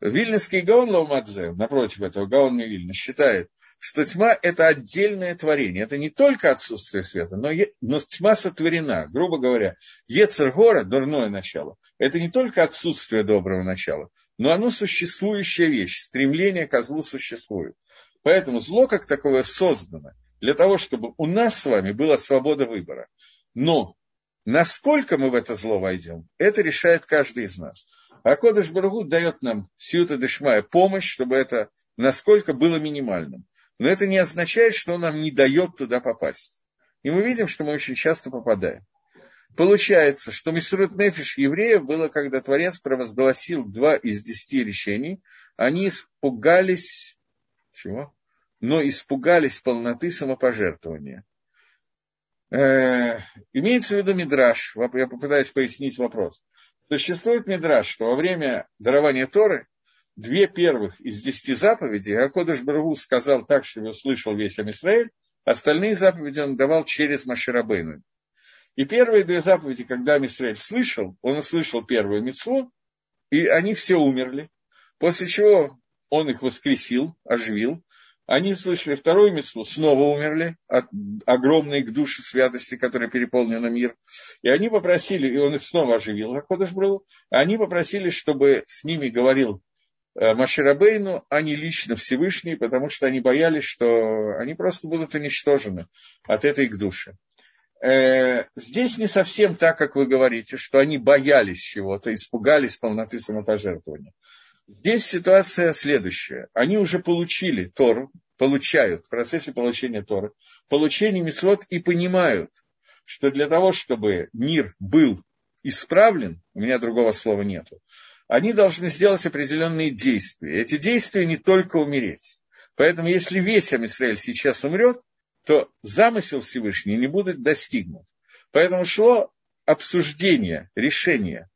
Вильнинский Гаон Лаумадзе, напротив этого, Гаон Вильна, считает, что тьма – это отдельное творение. Это не только отсутствие света, но, е, но тьма сотворена. Грубо говоря, Ецергора, дурное начало, это не только отсутствие доброго начала, но оно существующая вещь. Стремление к злу существует. Поэтому зло как таковое создано для того, чтобы у нас с вами была свобода выбора. Но насколько мы в это зло войдем, это решает каждый из нас. А Кодыш Баргут дает нам Сьюта Дешмая помощь, чтобы это насколько было минимальным. Но это не означает, что он нам не дает туда попасть. И мы видим, что мы очень часто попадаем. Получается, что Мисрут Нефиш евреев было, когда Творец провозгласил два из десяти решений, они испугались, чего? Но испугались полноты самопожертвования. Э, имеется в виду Мидраш, я попытаюсь пояснить вопрос. Существует Мидраш, что во время дарования Торы две первых из десяти заповедей Акодыш Баргу сказал так, что его слышал весь Амисраэль, остальные заповеди он давал через Маширабейну. И первые две заповеди, когда Амисраэль слышал, он услышал первую мецву, и они все умерли, после чего он их воскресил, оживил, они слышали вторую мецву, снова умерли от огромной к душе святости, которая переполнена мир. И они попросили, и он их снова оживил, как Кодыш был, они попросили, чтобы с ними говорил Маширабейну, а не лично Всевышний, потому что они боялись, что они просто будут уничтожены от этой к душе. Э, здесь не совсем так, как вы говорите, что они боялись чего-то, испугались полноты самопожертвования. Здесь ситуация следующая. Они уже получили Тору, получают в процессе получения Торы, получение Мисвод и понимают, что для того, чтобы мир был исправлен, у меня другого слова нету, они должны сделать определенные действия. Эти действия не только умереть. Поэтому если весь Амисраэль сейчас умрет, то замысел Всевышний не будет достигнут. Поэтому шло обсуждение, решение,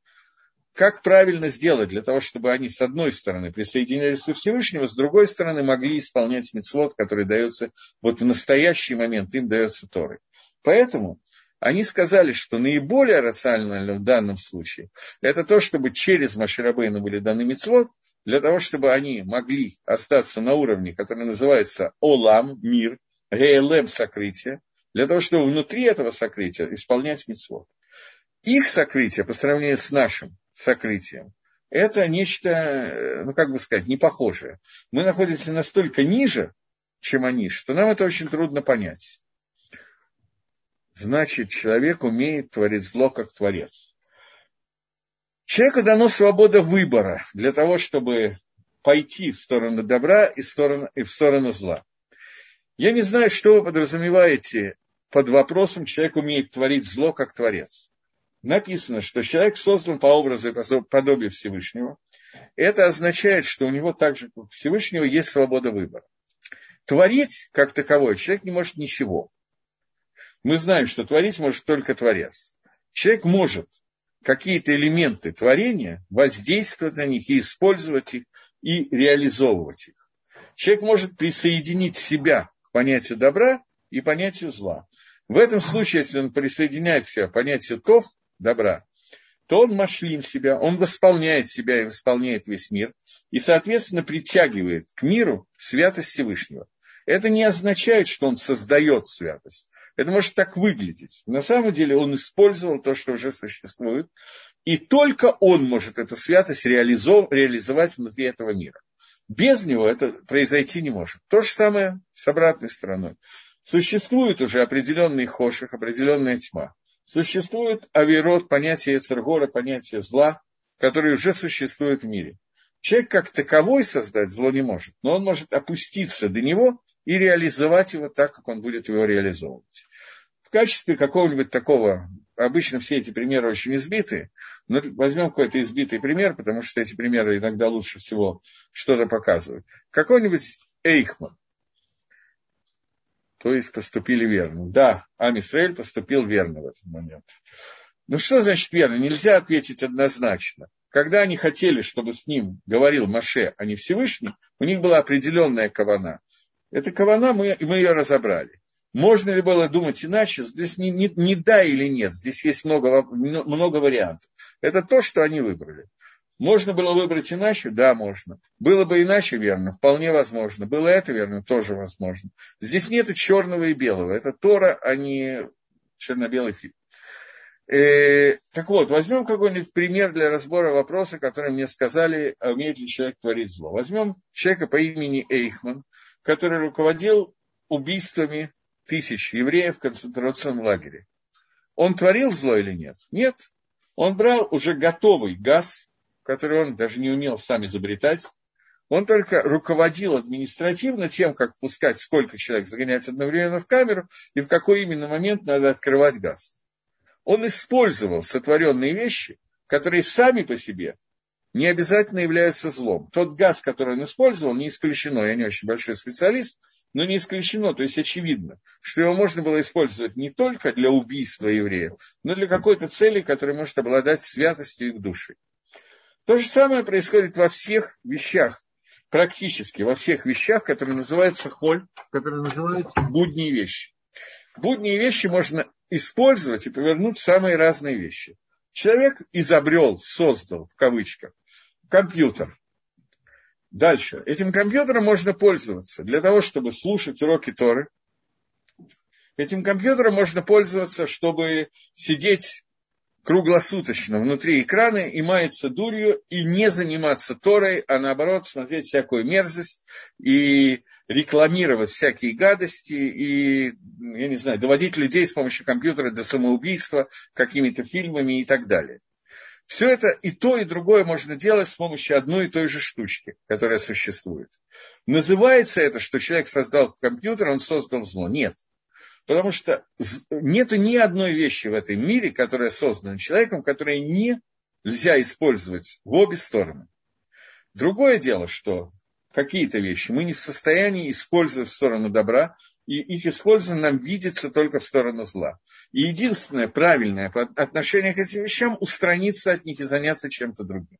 как правильно сделать для того, чтобы они, с одной стороны, присоединялись к Всевышнему, с другой стороны, могли исполнять мецвод, который дается, вот в настоящий момент им дается Торой. Поэтому они сказали, что наиболее рационально в данном случае это то, чтобы через Маширабейну были даны мецвод, для того, чтобы они могли остаться на уровне, который называется Олам, мир, ГЛМ сокрытия, для того, чтобы внутри этого сокрытия исполнять митцвот. Их сокрытие по сравнению с нашим сокрытием, это нечто, ну как бы сказать, не похожее. Мы находимся настолько ниже, чем они, что нам это очень трудно понять. Значит, человек умеет творить зло как творец. Человеку дано свобода выбора для того, чтобы пойти в сторону добра и в сторону, и в сторону зла. Я не знаю, что вы подразумеваете под вопросом «человек умеет творить зло, как творец». Написано, что человек создан по образу и подобию Всевышнего. Это означает, что у него также, у Всевышнего, есть свобода выбора. Творить, как таковой, человек не может ничего. Мы знаем, что творить может только Творец. Человек может какие-то элементы творения, воздействовать на них и использовать их, и реализовывать их. Человек может присоединить себя к понятию добра и понятию зла. В этом случае, если он присоединяет себя к понятию тов, добра, то он машлим себя, он восполняет себя и восполняет весь мир, и, соответственно, притягивает к миру святость Всевышнего. Это не означает, что он создает святость. Это может так выглядеть. На самом деле он использовал то, что уже существует, и только он может эту святость реализовать внутри этого мира. Без него это произойти не может. То же самое с обратной стороной. Существует уже определенный хоших, определенная тьма. Существует авирот, понятие Эцергора, понятие зла, которое уже существует в мире. Человек как таковой создать зло не может, но он может опуститься до него и реализовать его так, как он будет его реализовывать. В качестве какого-нибудь такого, обычно все эти примеры очень избиты, но возьмем какой-то избитый пример, потому что эти примеры иногда лучше всего что-то показывают. Какой-нибудь Эйхман, то есть поступили верно. Да, Амисраэль поступил верно в этот момент. Ну что значит верно? Нельзя ответить однозначно. Когда они хотели, чтобы с ним говорил Маше, а не Всевышний, у них была определенная кавана. Эта кавана, мы, мы ее разобрали. Можно ли было думать иначе? Здесь не, не, не да или нет, здесь есть много, много вариантов. Это то, что они выбрали. Можно было выбрать иначе? Да, можно. Было бы иначе верно? Вполне возможно. Было это верно? Тоже возможно. Здесь нет черного и белого. Это Тора, а не черно-белый фильм. Э, так вот, возьмем какой-нибудь пример для разбора вопроса, который мне сказали, умеет ли человек творить зло. Возьмем человека по имени Эйхман, который руководил убийствами тысяч евреев в концентрационном лагере. Он творил зло или нет? Нет. Он брал уже готовый газ, который он даже не умел сам изобретать. Он только руководил административно тем, как пускать, сколько человек загонять одновременно в камеру и в какой именно момент надо открывать газ. Он использовал сотворенные вещи, которые сами по себе не обязательно является злом. Тот газ, который он использовал, не исключено, я не очень большой специалист, но не исключено, то есть очевидно, что его можно было использовать не только для убийства евреев, но для какой-то цели, которая может обладать святостью их души. То же самое происходит во всех вещах, практически во всех вещах, которые называются холь, которые называются будние вещи. Будние вещи можно использовать и повернуть в самые разные вещи. Человек изобрел, создал, в кавычках, компьютер. Дальше. Этим компьютером можно пользоваться для того, чтобы слушать уроки Торы. Этим компьютером можно пользоваться, чтобы сидеть круглосуточно внутри экрана и маяться дурью и не заниматься Торой, а наоборот смотреть всякую мерзость и рекламировать всякие гадости и, я не знаю, доводить людей с помощью компьютера до самоубийства какими-то фильмами и так далее. Все это и то, и другое можно делать с помощью одной и той же штучки, которая существует. Называется это, что человек создал компьютер, он создал зло. Нет. Потому что нет ни одной вещи в этом мире, которая создана человеком, которая не нельзя использовать в обе стороны. Другое дело, что какие-то вещи мы не в состоянии использовать в сторону добра, и их использование нам видится только в сторону зла. И единственное правильное отношение к этим вещам – устраниться от них и заняться чем-то другим.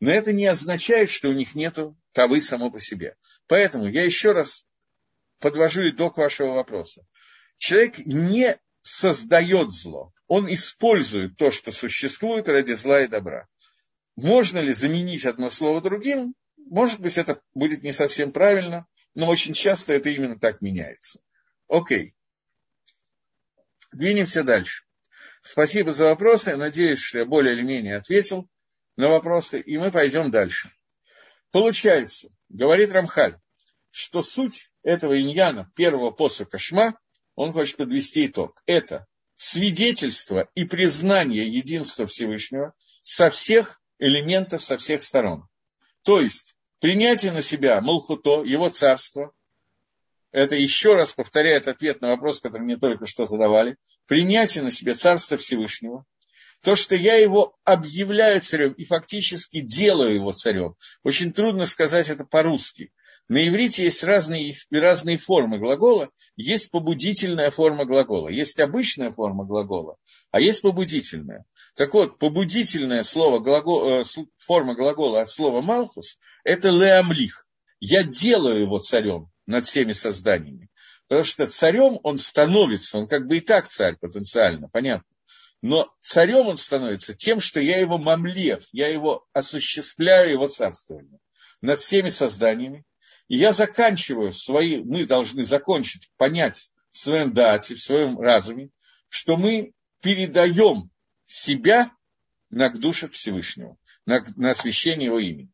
Но это не означает, что у них нет тавы само по себе. Поэтому я еще раз подвожу итог вашего вопроса. Человек не создает зло, он использует то, что существует ради зла и добра. Можно ли заменить одно слово другим? Может быть, это будет не совсем правильно, но очень часто это именно так меняется. Окей. Двинемся дальше. Спасибо за вопросы. Надеюсь, что я более или менее ответил на вопросы, и мы пойдем дальше. Получается, говорит Рамхаль, что суть этого иньяна, первого посока Шма, он хочет подвести итог. Это свидетельство и признание единства Всевышнего со всех элементов, со всех сторон. То есть, принятие на себя Малхуто, его царство, это еще раз повторяет ответ на вопрос, который мне только что задавали, принятие на себя царства Всевышнего, то, что я его объявляю царем и фактически делаю его царем. Очень трудно сказать это по-русски. На иврите есть разные, разные формы глагола. Есть побудительная форма глагола, есть обычная форма глагола, а есть побудительная. Так вот, побудительная слово, глагол, э, форма глагола от слова «малхус» – это «леамлих». Я делаю его царем над всеми созданиями. Потому что царем он становится, он как бы и так царь потенциально, понятно. Но царем он становится тем, что я его мамлев, я его осуществляю, его царствование над всеми созданиями. И я заканчиваю свои, мы должны закончить, понять в своем дате, в своем разуме, что мы передаем себя на душе Всевышнего, на, на освящение его имени.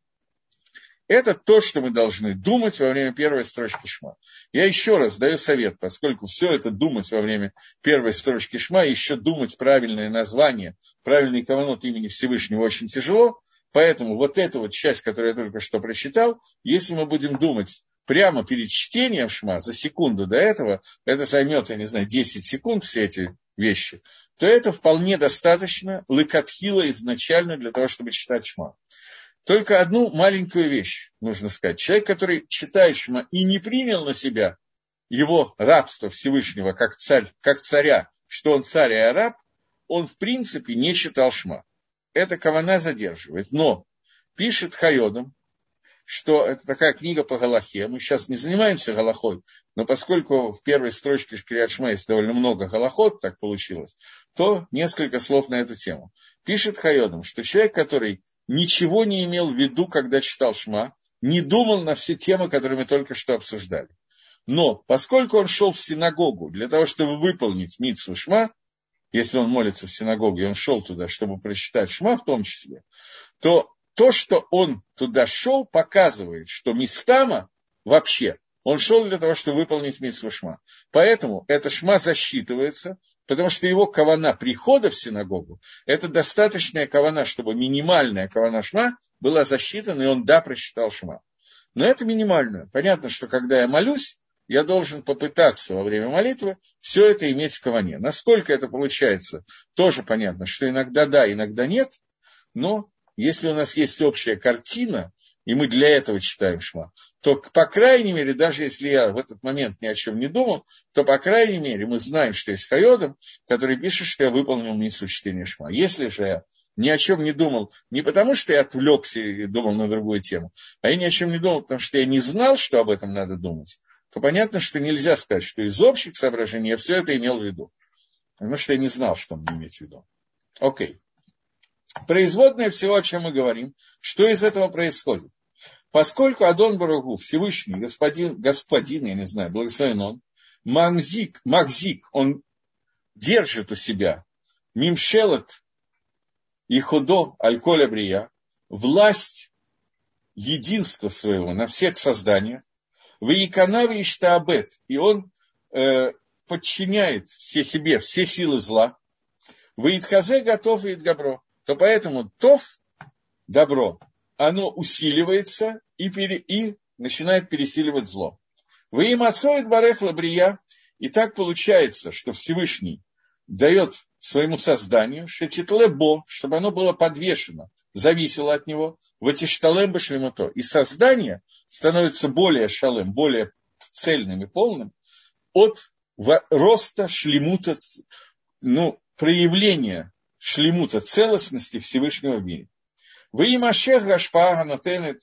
Это то, что мы должны думать во время первой строчки шма. Я еще раз даю совет, поскольку все это думать во время первой строчки шма, еще думать правильное название, правильный каванот имени Всевышнего очень тяжело, поэтому вот эту вот часть, которую я только что прочитал, если мы будем думать прямо перед чтением шма, за секунду до этого, это займет, я не знаю, 10 секунд, все эти вещи, то это вполне достаточно лыкатхила изначально для того, чтобы читать шма. Только одну маленькую вещь нужно сказать. Человек, который читает Шма и не принял на себя его рабство Всевышнего как, царь, как царя, что он царь и араб, он в принципе не читал Шма. Это Кавана задерживает. Но пишет Хайодом, что это такая книга по Галахе. Мы сейчас не занимаемся Галахой, но поскольку в первой строчке Шкириат Шма есть довольно много Галахот, так получилось, то несколько слов на эту тему. Пишет Хайодом, что человек, который ничего не имел в виду, когда читал Шма, не думал на все темы, которые мы только что обсуждали. Но поскольку он шел в синагогу для того, чтобы выполнить митсу Шма, если он молится в синагоге, он шел туда, чтобы прочитать Шма в том числе, то то, что он туда шел, показывает, что Мистама вообще, он шел для того, чтобы выполнить митсу Шма. Поэтому это Шма засчитывается, Потому что его кавана прихода в синагогу, это достаточная кавана, чтобы минимальная кавана шма была засчитана, и он, да, прочитал шма. Но это минимальная. Понятно, что когда я молюсь, я должен попытаться во время молитвы все это иметь в каване. Насколько это получается, тоже понятно, что иногда да, иногда нет, но если у нас есть общая картина, и мы для этого читаем Шма, то, по крайней мере, даже если я в этот момент ни о чем не думал, то, по крайней мере, мы знаем, что есть Хайодом, который пишет, что я выполнил миссу чтения Шма. Если же я ни о чем не думал, не потому что я отвлекся и думал на другую тему, а я ни о чем не думал, потому что я не знал, что об этом надо думать, то понятно, что нельзя сказать, что из общих соображений я все это имел в виду. Потому что я не знал, что мне иметь в виду. Окей. Производное всего, о чем мы говорим, что из этого происходит? Поскольку Адон Барагу, Всевышний, господин, господин, я не знаю, благословен он, Мамзик, Махзик, он держит у себя Мимшелот и Худо Альколя Брия, власть единства своего на всех созданиях, в Яканаве и Штаабет, и он э, подчиняет все себе, все силы зла, в Итхазе готов и Габро, то поэтому Тов, добро, оно усиливается и, пере, и начинает пересиливать зло. Вы им отцоет барех лабрия, и так получается, что Всевышний дает своему созданию шетитлебо, чтобы оно было подвешено, зависело от него, в эти шталем башлемуто. И создание становится более шалем, более цельным и полным от роста шлемута, ну, проявления шлемута целостности Всевышнего в мире. Вы им ашех гашпара нотенет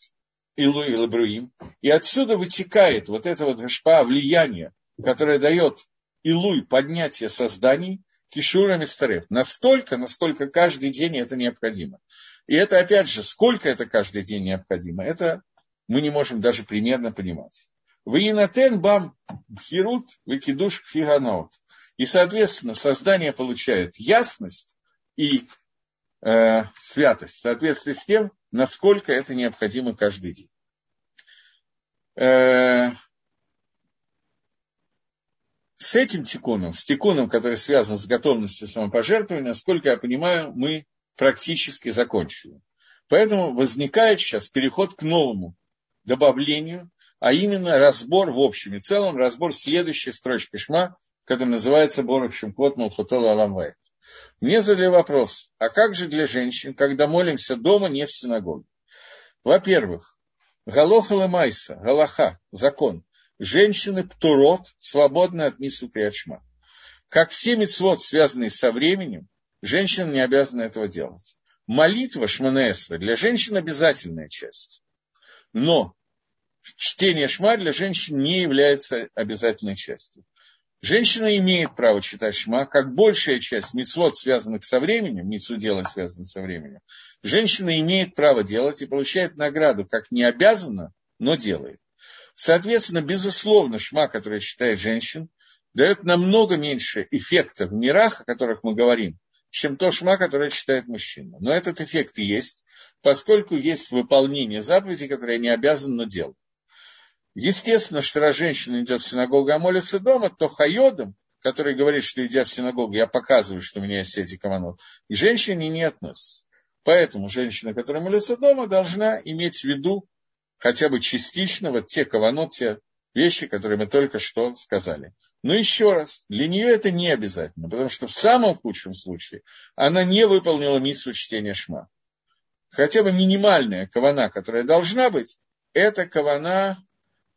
илу и лабруим. И отсюда вытекает вот это вот гашпа, влияние, которое дает илуй, поднятие созданий, кишура мистарев. Настолько, насколько каждый день это необходимо. И это, опять же, сколько это каждый день необходимо, это мы не можем даже примерно понимать. ויינתן בהם בהירות וקידוש כפי הנאות. И, соответственно, создание получает ясность и э, святость в соответствии с тем, насколько это необходимо каждый день. Э, с этим тикуном, с тикуном, который связан с готовностью самопожертвования, насколько я понимаю, мы практически закончили. Поэтому возникает сейчас переход к новому добавлению, а именно разбор в общем и целом, разбор следующей строчки Шма, которая называется Борох Шимкот Малхутола Аламвайт. Мне задали вопрос, а как же для женщин, когда молимся дома, не в синагоге? Во-первых, Галоха Майса, Галаха, закон. Женщины птурот, свободны от мису Криачма. Как все мецвод, связанные со временем, женщина не обязана этого делать. Молитва Шманаэсра для женщин обязательная часть. Но чтение Шма для женщин не является обязательной частью. Женщина имеет право читать шма, как большая часть мецвод, связанных со временем, мецвод дела, связанных со временем, женщина имеет право делать и получает награду, как не обязана, но делает. Соответственно, безусловно, шма, который читает женщин, дает намного меньше эффекта в мирах, о которых мы говорим, чем то шма, которое читает мужчина. Но этот эффект есть, поскольку есть выполнение заповедей, которые не обязаны, но делают. Естественно, что раз женщина идет в синагогу, а молится дома, то хайодом, который говорит, что идя в синагогу, я показываю, что у меня есть эти каванот, и женщине не относится. Поэтому женщина, которая молится дома, должна иметь в виду хотя бы частично вот те каванот, те вещи, которые мы только что сказали. Но еще раз, для нее это не обязательно, потому что в самом худшем случае она не выполнила миссу чтения шма. Хотя бы минимальная кавана, которая должна быть, это кавана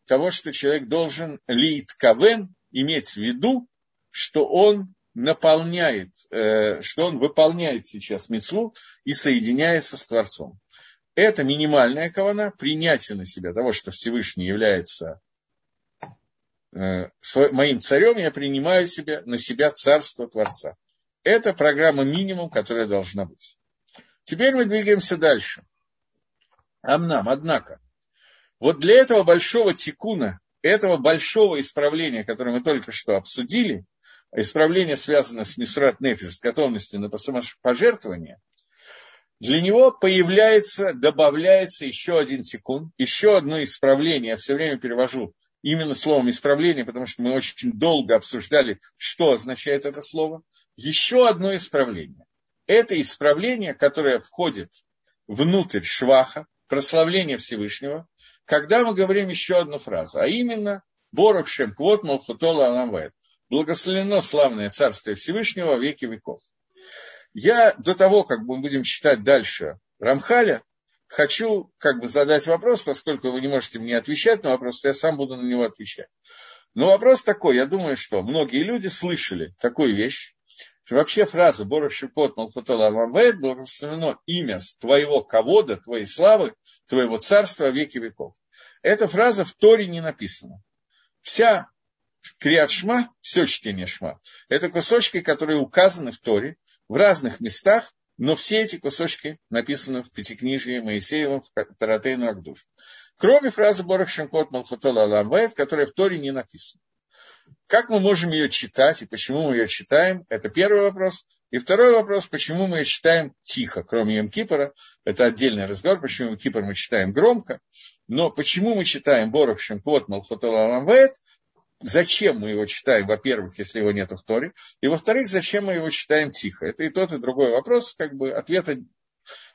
того, что человек должен лит кавен иметь в виду, что он наполняет, э, что он выполняет сейчас мецву и соединяется с Творцом. Это минимальная кавана, принятие на себя того, что Всевышний является э, моим царем, я принимаю себе, на себя царство Творца. Это программа минимум, которая должна быть. Теперь мы двигаемся дальше. Амнам, однако, вот для этого большого тикуна, этого большого исправления, которое мы только что обсудили, исправление связано с Мисрат Нефиш, с готовностью на пожертвование, для него появляется, добавляется еще один тикун, еще одно исправление. Я все время перевожу именно словом исправление, потому что мы очень долго обсуждали, что означает это слово. Еще одно исправление. Это исправление, которое входит внутрь шваха, прославление Всевышнего, когда мы говорим еще одну фразу, а именно «Борох Шем Квот Малхутола Аламвет» «Благословено славное Царствие Всевышнего во веки веков». Я до того, как мы будем читать дальше Рамхаля, хочу как бы задать вопрос, поскольку вы не можете мне отвечать на вопрос, то я сам буду на него отвечать. Но вопрос такой, я думаю, что многие люди слышали такую вещь, что вообще фраза «Борох Шипот Малхутола Аламвет» благословено имя твоего ковода, твоей славы, твоего царства веки веков. Эта фраза в Торе не написана. Вся Криат Шма, все чтение Шма, это кусочки, которые указаны в Торе в разных местах, но все эти кусочки написаны в Пятикнижии Моисеевом, в Таратейну Агдуш. Кроме фразы Борах Шемкот Малхутола Аламбайт, которая в Торе не написана. Как мы можем ее читать и почему мы ее читаем, это первый вопрос. И второй вопрос, почему мы ее читаем тихо, кроме Йом Кипора, это отдельный разговор, почему Йом Кипор мы читаем громко, но почему мы читаем Борох Шемкот Малхотол Аламвет, зачем мы его читаем, во-первых, если его нет в Торе, и во-вторых, зачем мы его читаем тихо. Это и тот, и другой вопрос, как бы ответа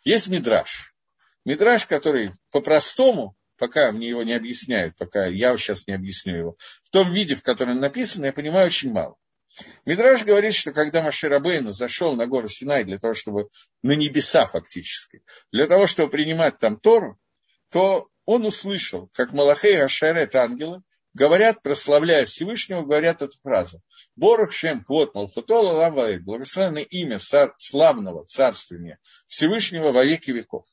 есть мидраж. Мидраж, который по-простому пока мне его не объясняют, пока я сейчас не объясню его, в том виде, в котором написано, я понимаю очень мало. Мидраж говорит, что когда Маширабейну зашел на гору Синай для того, чтобы на небеса фактически, для того, чтобы принимать там Тору, то он услышал, как Малахей Ашерет ангелы говорят, прославляя Всевышнего, говорят эту фразу. Борух Шем Квот Малхутола Лаваид, благословенное имя славного царствования Всевышнего во веки веков.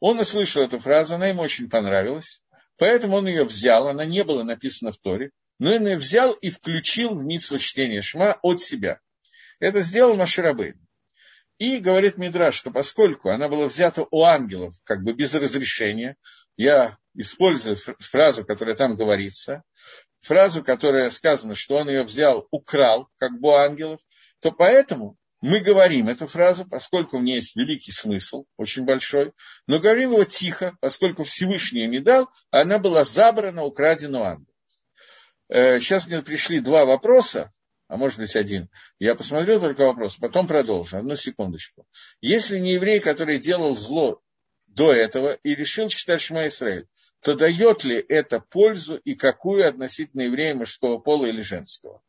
Он услышал эту фразу, она ему очень понравилась, поэтому он ее взял, она не была написана в Торе, но он ее взял и включил в митсву чтения Шма от себя. Это сделал Маширабейн. И говорит Мидраш, что поскольку она была взята у ангелов, как бы без разрешения, я используя фразу, которая там говорится, фразу, которая сказано, что он ее взял, украл, как бы ангелов, то поэтому мы говорим эту фразу, поскольку в ней есть великий смысл, очень большой, но говорим его тихо, поскольку Всевышний не дал, а она была забрана, украдена у ангелов. Э, сейчас мне пришли два вопроса, а может быть один. Я посмотрю только вопрос, потом продолжу. Одну секундочку. Если не еврей, который делал зло до этого и решил читать Шма Исраиль, то дает ли это пользу и какую относительно еврея мужского пола или женского?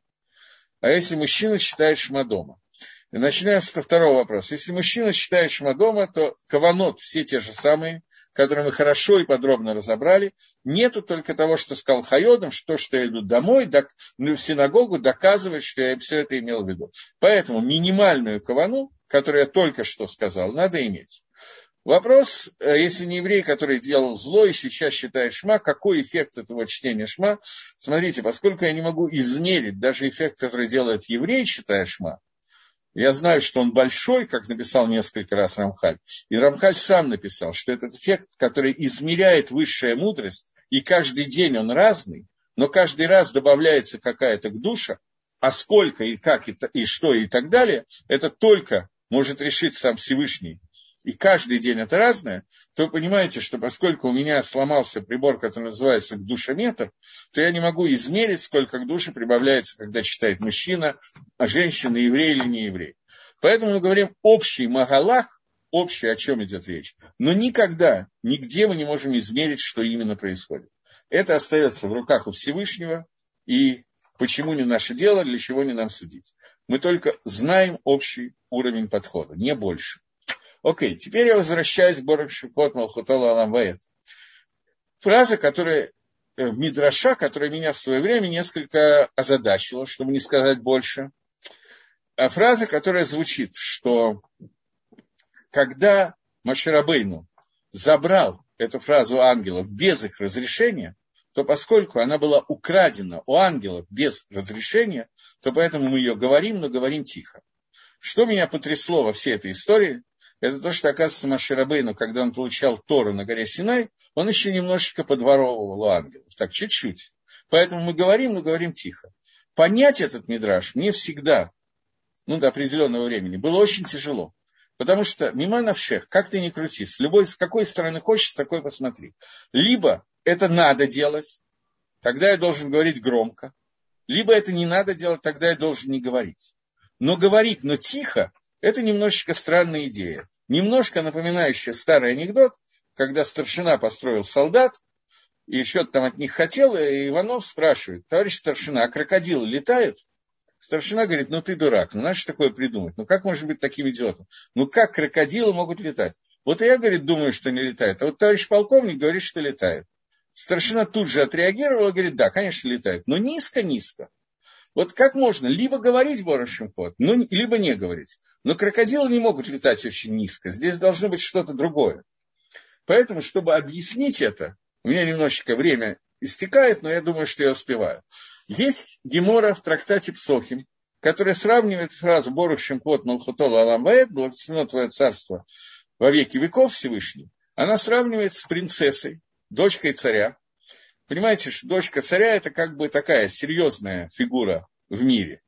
А если мужчина считает Шма дома? Начинаем со второго вопроса. Если мужчина считает Шма дома, то каванот все те же самые, которые мы хорошо и подробно разобрали. Нету только того, что сказал Хайодом, что, что я иду домой, док, ну, в синагогу, доказывать, что я все это имел в виду. Поэтому минимальную кавану, которую я только что сказал, надо иметь. Вопрос, э, если не еврей, который делал зло и сейчас считает шма, какой эффект этого чтения шма? Смотрите, поскольку я не могу измерить даже эффект, который делает еврей, считая шма, я знаю, что он большой, как написал несколько раз Рамхаль. И Рамхаль сам написал, что этот эффект, который измеряет высшая мудрость, и каждый день он разный, но каждый раз добавляется какая-то душа, а сколько и как и, и что и так далее, это только может решить сам Всевышний и каждый день это разное, то вы понимаете, что поскольку у меня сломался прибор, который называется душометр, то я не могу измерить, сколько к душе прибавляется, когда читает мужчина, а женщина, еврей или не еврей. Поэтому мы говорим общий магалах, общий, о чем идет речь. Но никогда, нигде мы не можем измерить, что именно происходит. Это остается в руках у Всевышнего, и почему не наше дело, для чего не нам судить. Мы только знаем общий уровень подхода, не больше. Окей, теперь я возвращаюсь к Борок Шипот Малхутола Аламваэт. Фраза, которая э, Мидраша, которая меня в свое время несколько озадачила, чтобы не сказать больше. А фраза, которая звучит, что когда Маширабейну забрал эту фразу ангелов без их разрешения, то поскольку она была украдена у ангелов без разрешения, то поэтому мы ее говорим, но говорим тихо. Что меня потрясло во всей этой истории, это то, что, оказывается, Маширабейну, когда он получал Тору на горе Синай, он еще немножечко подворовывал у ангелов, так чуть-чуть. Поэтому мы говорим, но говорим тихо. Понять этот мидраж мне всегда, ну, до определенного времени, было очень тяжело. Потому что мимо навшех, как ты ни крути, с любой, с какой стороны хочешь, с такой посмотри. Либо это надо делать, тогда я должен говорить громко. Либо это не надо делать, тогда я должен не говорить. Но говорить, но тихо, это немножечко странная идея. Немножко напоминающая старый анекдот, когда старшина построил солдат, и что-то там от них хотел, и Иванов спрашивает, товарищ старшина, а крокодилы летают? Старшина говорит, ну ты дурак, ну надо такое придумать, ну как может быть таким идиотом? Ну как крокодилы могут летать? Вот я, говорит, думаю, что не летает, а вот товарищ полковник говорит, что летает. Старшина тут же отреагировал и говорит, да, конечно, летает, но низко-низко. Вот как можно либо говорить Борошим ход, ну, либо не говорить. Но крокодилы не могут летать очень низко. Здесь должно быть что-то другое. Поэтому, чтобы объяснить это, у меня немножечко время истекает, но я думаю, что я успеваю. Есть Гемора в трактате Псохим, который сравнивает фразу «Борух Шемкот Малхутола Аламбаэт, благословено твое царство во веки веков Всевышний». Она сравнивает с принцессой, дочкой царя, Понимаете, что дочка царя это как бы такая серьезная фигура в мире.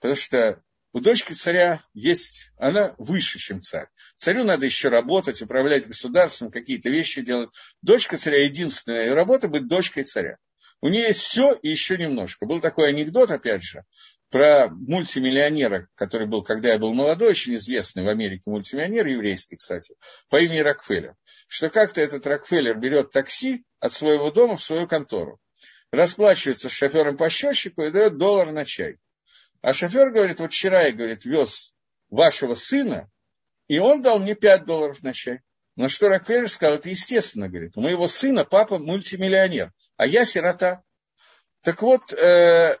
Потому что у дочки царя есть, она выше, чем царь. Царю надо еще работать, управлять государством, какие-то вещи делать. Дочка царя, единственная ее работа быть дочкой царя. У нее есть все и еще немножко. Был такой анекдот, опять же, про мультимиллионера, который был, когда я был молодой, очень известный в Америке мультимиллионер, еврейский, кстати, по имени Рокфеллер. Что как-то этот Рокфеллер берет такси от своего дома в свою контору, расплачивается с шофером по счетчику и дает доллар на чай. А шофер говорит, вот вчера я, говорит, вез вашего сына, и он дал мне 5 долларов на чай. На что Рокфеллер сказал, это естественно, говорит, у моего сына папа мультимиллионер, а я сирота. Так вот, э,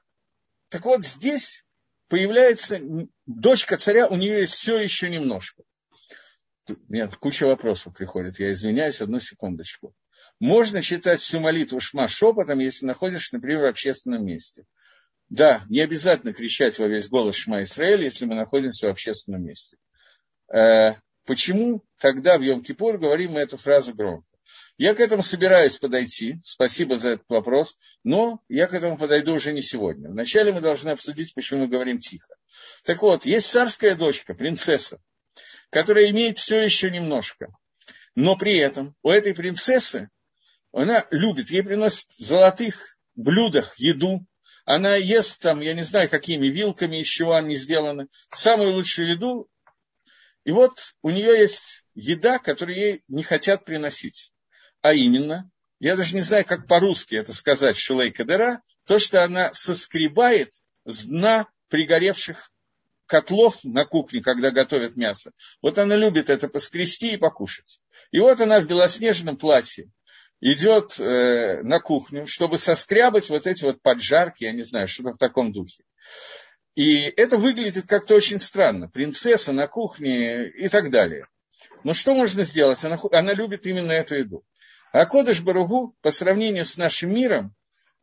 так вот здесь появляется дочка царя, у нее есть все еще немножко. У меня куча вопросов приходит, я извиняюсь, одну секундочку. Можно читать всю молитву Шма шепотом, если находишься, например, в общественном месте. Да, не обязательно кричать во весь голос Шма Исраэль, если мы находимся в общественном месте. Э, Почему тогда в Йом-Кипур говорим мы эту фразу громко? Я к этому собираюсь подойти, спасибо за этот вопрос, но я к этому подойду уже не сегодня. Вначале мы должны обсудить, почему мы говорим тихо. Так вот, есть царская дочка, принцесса, которая имеет все еще немножко. Но при этом у этой принцессы, она любит, ей приносят в золотых блюдах еду, она ест там, я не знаю, какими вилками, из чего они сделаны, самую лучшую еду. И вот у нее есть еда, которую ей не хотят приносить. А именно, я даже не знаю, как по-русски это сказать, шулей кадера, то, что она соскребает с дна пригоревших котлов на кухне, когда готовят мясо. Вот она любит это поскрести и покушать. И вот она в белоснежном платье идет э, на кухню, чтобы соскрябать вот эти вот поджарки, я не знаю, что-то в таком духе. И это выглядит как-то очень странно. Принцесса на кухне и так далее. Но что можно сделать? Она, она любит именно эту еду. А Кодыш Баругу по сравнению с нашим миром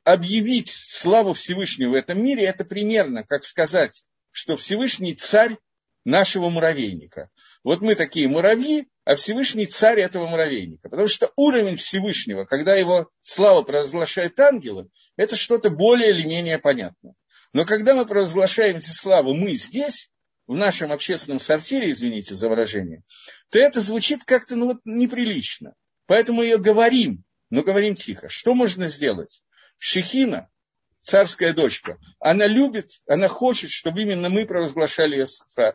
объявить славу Всевышнего в этом мире, это примерно как сказать, что Всевышний царь нашего муравейника. Вот мы такие муравьи, а Всевышний царь этого муравейника. Потому что уровень Всевышнего, когда его слава провозглашает ангелы, это что-то более или менее понятное. Но когда мы провозглашаем эти славы, мы здесь, в нашем общественном сортире, извините за выражение, то это звучит как-то ну, вот, неприлично. Поэтому ее говорим, но говорим тихо. Что можно сделать? Шехина, царская дочка, она любит, она хочет, чтобы именно мы провозглашали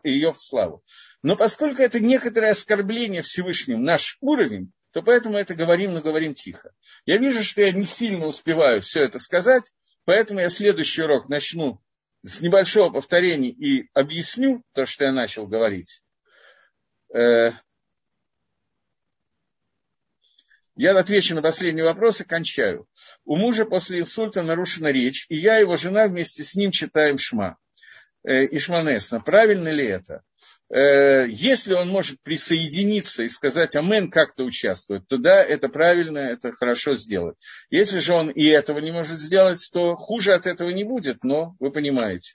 ее, в славу. Но поскольку это некоторое оскорбление Всевышним, наш уровень, то поэтому это говорим, но говорим тихо. Я вижу, что я не сильно успеваю все это сказать, поэтому я следующий урок начну с небольшого повторения и объясню то, что я начал говорить. Э, Я отвечу на последний вопрос и кончаю. У мужа после инсульта нарушена речь, и я и его жена вместе с ним читаем Шма. Э, Ишманесна. Правильно ли это? Э, если он может присоединиться и сказать «Амен» как-то участвовать, то да, это правильно, это хорошо сделать. Если же он и этого не может сделать, то хуже от этого не будет, но вы понимаете.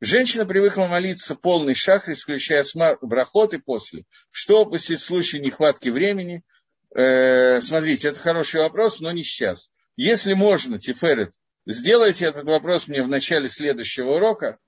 Женщина привыкла молиться полный шах, исключая смар, брахот и после. Что в случае нехватки времени – э, смотрите, это хороший вопрос, но не сейчас. Если можно, Тиферет, сделайте этот вопрос мне в начале следующего урока,